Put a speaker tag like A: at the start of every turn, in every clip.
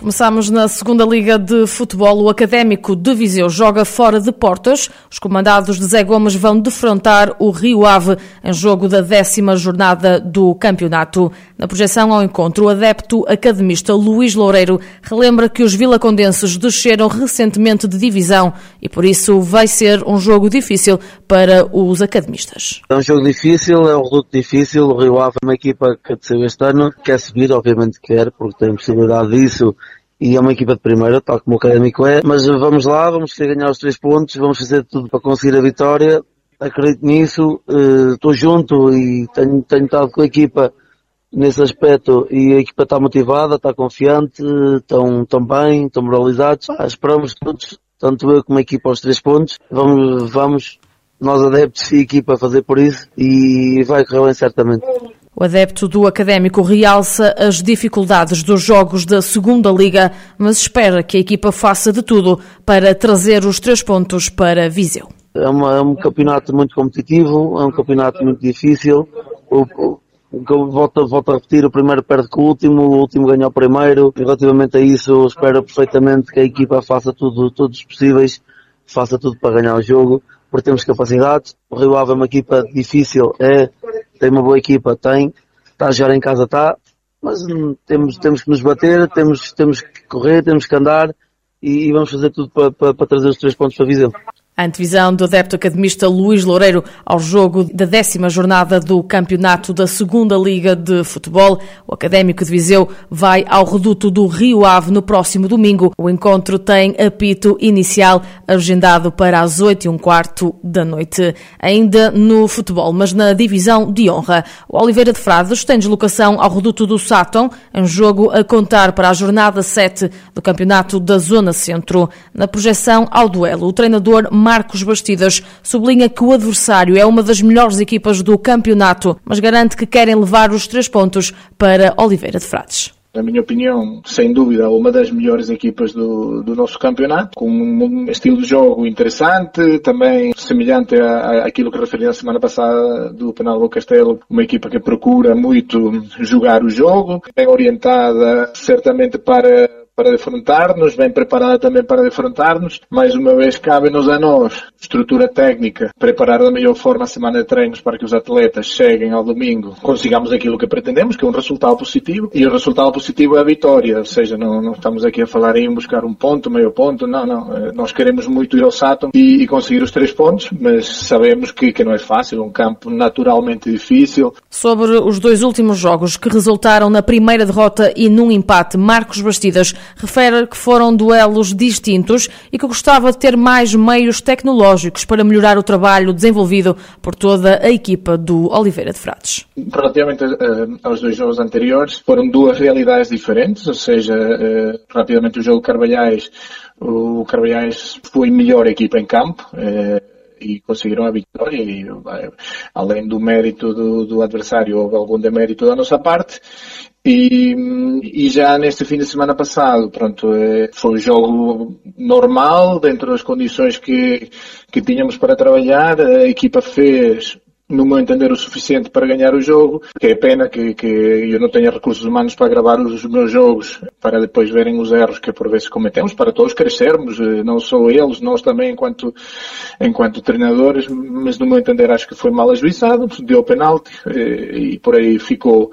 A: Começamos na segunda Liga de Futebol. O Académico de Viseu joga fora de portas. Os comandados de Zé Gomes vão defrontar o Rio Ave em jogo da décima jornada do campeonato. Na projeção ao encontro, o adepto academista Luís Loureiro relembra que os vilacondenses desceram recentemente de divisão e por isso vai ser um jogo difícil para os academistas.
B: É um jogo difícil, é um reduto difícil. O Rio Ave é uma equipa que desceu este ano, quer subir, obviamente quer, porque tem possibilidade disso e é uma equipa de primeira, tal como o Académico é, mas vamos lá, vamos querer ganhar os três pontos, vamos fazer tudo para conseguir a vitória, acredito nisso, eh, estou junto e tenho, tenho estado com a equipa nesse aspecto e a equipa está motivada, está confiante, estão, estão bem, estão moralizados, ah, esperamos todos, tanto eu como a equipa aos três pontos, vamos, vamos nós adeptos e equipa fazer por isso e vai correr bem certamente.
A: O adepto do Académico realça as dificuldades dos jogos da Segunda Liga, mas espera que a equipa faça de tudo para trazer os três pontos para Viseu.
B: É, uma, é um campeonato muito competitivo, é um campeonato muito difícil. O, o, volto, volto a repetir, o primeiro perde com o último, o último ganha o primeiro. Relativamente a isso, espero perfeitamente que a equipa faça tudo, todos os possíveis, faça tudo para ganhar o jogo, porque temos capacidade. O Rio Ave é uma equipa difícil, é, tem uma boa equipa, tem, está a jogar em casa, está, mas hum, temos, temos que nos bater, temos, temos que correr, temos que andar e, e vamos fazer tudo para, para, para trazer os três pontos para Viseu.
A: A antevisão do adepto academista Luís Loureiro ao jogo da décima jornada do campeonato da segunda Liga de Futebol. O Académico de Viseu vai ao reduto do Rio Ave no próximo domingo. O encontro tem apito inicial agendado para as oito e um quarto da noite. Ainda no futebol, mas na divisão de honra. O Oliveira de Frades tem deslocação ao reduto do Sátão, em jogo a contar para a jornada 7 do campeonato da Zona Centro. Na projeção ao duelo, o treinador Marcos Bastidas sublinha que o adversário é uma das melhores equipas do campeonato, mas garante que querem levar os três pontos para Oliveira de Frades.
C: Na minha opinião, sem dúvida, uma das melhores equipas do, do nosso campeonato, com um estilo de jogo interessante, também semelhante àquilo que referi na semana passada do Penal Castelo, uma equipa que procura muito jogar o jogo, bem orientada certamente para para defrontar-nos, bem preparada também para defrontar-nos. Mais uma vez, cabe-nos a nós, estrutura técnica, preparar da melhor forma a semana de treinos para que os atletas cheguem ao domingo, consigamos aquilo que pretendemos, que é um resultado positivo, e o resultado positivo é a vitória, ou seja, não, não estamos aqui a falar em buscar um ponto, meio ponto, não, não. Eh, nós queremos muito ir ao Saturn e, e conseguir os três pontos, mas sabemos que, que não é fácil, um campo naturalmente difícil.
A: Sobre os dois últimos jogos que resultaram na primeira derrota e num empate, Marcos Bastidas refere que foram duelos distintos e que gostava de ter mais meios tecnológicos para melhorar o trabalho desenvolvido por toda a equipa do Oliveira de Frades.
C: Relativamente uh, aos dois jogos anteriores, foram duas realidades diferentes, ou seja, uh, rapidamente o jogo Carvalhais, o Carvalhais foi melhor equipa em campo, uh, e conseguiram a vitória e além do mérito do, do adversário houve algum demérito da nossa parte e, e, já neste fim de semana passado, pronto, é, foi um jogo normal, dentro das condições que, que tínhamos para trabalhar. A equipa fez, no meu entender, o suficiente para ganhar o jogo, que é pena que, que eu não tenha recursos humanos para gravar os meus jogos, para depois verem os erros que por vezes cometemos, para todos crescermos, eh, não só eles, nós também enquanto, enquanto treinadores, mas no meu entender acho que foi mal ajuizado, deu penalti eh, e por aí ficou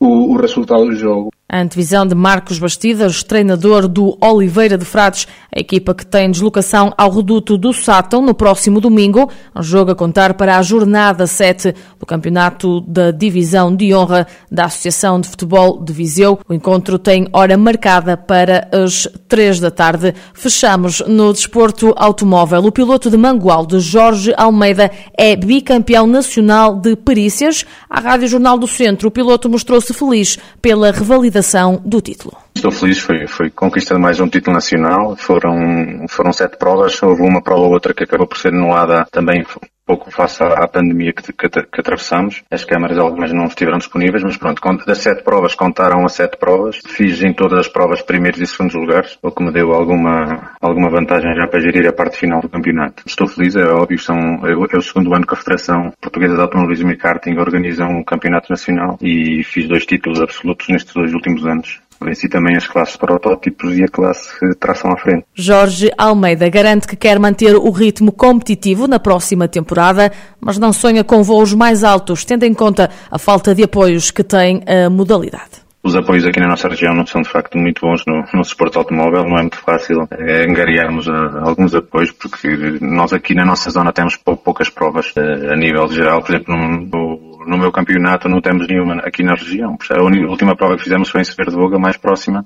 C: o, o resultado do jogo.
A: A antevisão de Marcos Bastidas, treinador do Oliveira de Frades, a equipa que tem deslocação ao reduto do Sátão no próximo domingo, um jogo a contar para a jornada 7 do Campeonato da Divisão de Honra da Associação de Futebol de Viseu. O encontro tem hora marcada para as 3 da tarde. Fechamos no desporto automóvel. O piloto de Mangual, de Jorge Almeida, é bicampeão nacional de perícias. À Rádio Jornal do Centro, o piloto mostrou-se feliz pela revalidação do título.
D: Estou feliz, foi, foi conquista de mais um título nacional, foram, foram sete provas, houve uma prova ou outra que acabou por ser anulada também pouco face à, pandemia que, que, que, atravessamos. As câmaras algumas não estiveram disponíveis, mas pronto, das sete provas contaram a sete provas. Fiz em todas as provas primeiros e segundos lugares, o que me deu alguma, alguma vantagem já para gerir a parte final do campeonato. Estou feliz, é óbvio, são, é, é o segundo ano que a Federação Portuguesa de Automobilismo e Karting organiza um campeonato nacional e fiz dois títulos absolutos nestes dois últimos anos venci também as classes protótipos e a classe tração à frente.
A: Jorge Almeida garante que quer manter o ritmo competitivo na próxima temporada, mas não sonha com voos mais altos, tendo em conta a falta de apoios que tem a modalidade.
D: Os apoios aqui na nossa região não são de facto muito bons no, no suporte automóvel, não é muito fácil é, angariarmos a, eh, alguns apoios, porque nós aqui na nossa zona temos poucas provas a, eh, a nível geral, por exemplo, no, no meu campeonato não temos nenhuma aqui na região. A última prova que fizemos foi em Sever de Boga, mais próxima.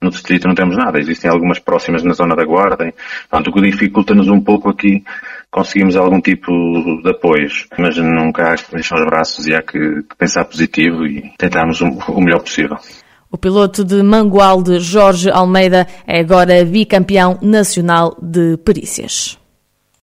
D: No distrito não temos nada. Existem algumas próximas na zona da Guarda. Portanto, o que dificulta-nos um pouco aqui conseguimos algum tipo de apoios, mas nunca há que deixar os braços e há que, que pensar positivo e tentarmos o, o melhor possível.
A: O piloto de Mangualde, Jorge Almeida, é agora bicampeão nacional de perícias.